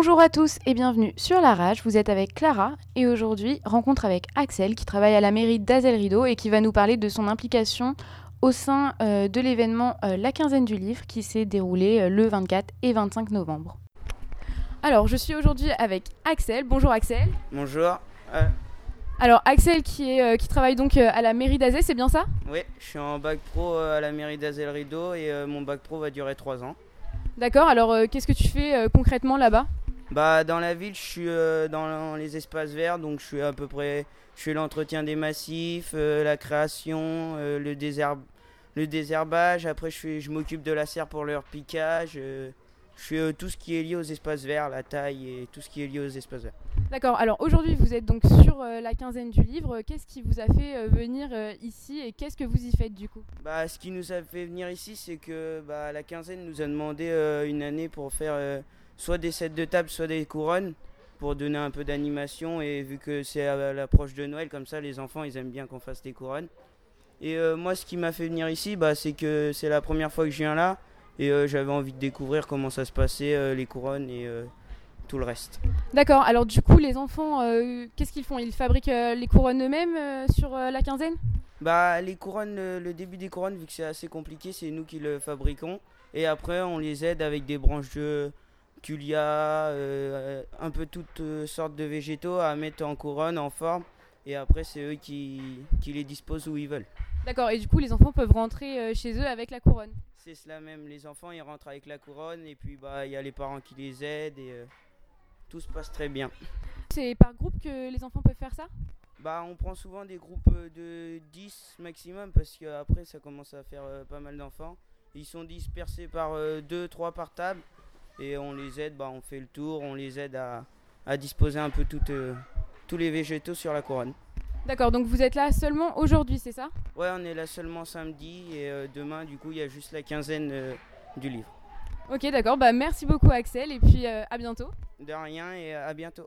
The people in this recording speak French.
Bonjour à tous et bienvenue sur La Rage. Vous êtes avec Clara et aujourd'hui, rencontre avec Axel qui travaille à la mairie d'Azel Rideau et qui va nous parler de son implication au sein euh, de l'événement euh, La Quinzaine du Livre qui s'est déroulé euh, le 24 et 25 novembre. Alors, je suis aujourd'hui avec Axel. Bonjour Axel. Bonjour. Alors, Axel qui, est, qui travaille donc à la mairie d'Azel, c'est bien ça? Oui, je suis en bac pro à la mairie d'Azel Rideau et mon bac pro va durer 3 ans. D'accord, alors qu'est-ce que tu fais concrètement là-bas? Bah, dans la ville, je suis euh, dans les espaces verts, donc je suis à peu près. Je fais l'entretien des massifs, euh, la création, euh, le, le désherbage. Après, je, je m'occupe de la serre pour leur piquage. je fais tout ce qui est lié aux espaces verts, la taille et tout ce qui est lié aux espaces verts. D'accord, alors aujourd'hui vous êtes donc sur la quinzaine du livre. Qu'est-ce qui vous a fait venir ici et qu'est-ce que vous y faites du coup? Bah, Ce qui nous a fait venir ici, c'est que bah, la quinzaine nous a demandé une année pour faire soit des sets de table, soit des couronnes pour donner un peu d'animation. Et vu que c'est à l'approche de Noël, comme ça, les enfants, ils aiment bien qu'on fasse des couronnes. Et euh, moi, ce qui m'a fait venir ici, bah, c'est que c'est la première fois que je viens là. Et euh, j'avais envie de découvrir comment ça se passait, euh, les couronnes et tout le reste. D'accord, alors du coup, les enfants, qu'est-ce qu'ils font? Ils fabriquent les couronnes eux-mêmes sur la quinzaine? Bah, les couronnes, le début des couronnes, vu que c'est assez compliqué, c'est nous qui le fabriquons. Et après, on les aide avec des branches de, Culia, euh, un peu toutes euh, sortes de végétaux à mettre en couronne, en forme. Et après, c'est eux qui, qui, les disposent où ils veulent. D'accord, et du coup, les enfants peuvent rentrer euh, chez eux avec la couronne C'est cela même, les enfants, ils rentrent avec la couronne, et puis bah, il y a les parents qui les aident, et tout se passe très bien. C'est par groupe que les enfants peuvent faire ça? Bah, on prend souvent des groupes de 10 maximum, parce qu'après, ça commence à faire pas mal d'enfants. Ils sont dispersés par 2-3 par table et on les aide, bah, on fait le tour, on les aide à, à disposer un peu euh, tous les végétaux sur la couronne. D'accord, donc vous êtes là seulement aujourd'hui, c'est ça? Ouais, on est là seulement samedi et euh, demain, du coup, il y a juste la quinzaine euh, du livre. Ok, d'accord, bah merci beaucoup Axel et puis à bientôt. De rien et à bientôt.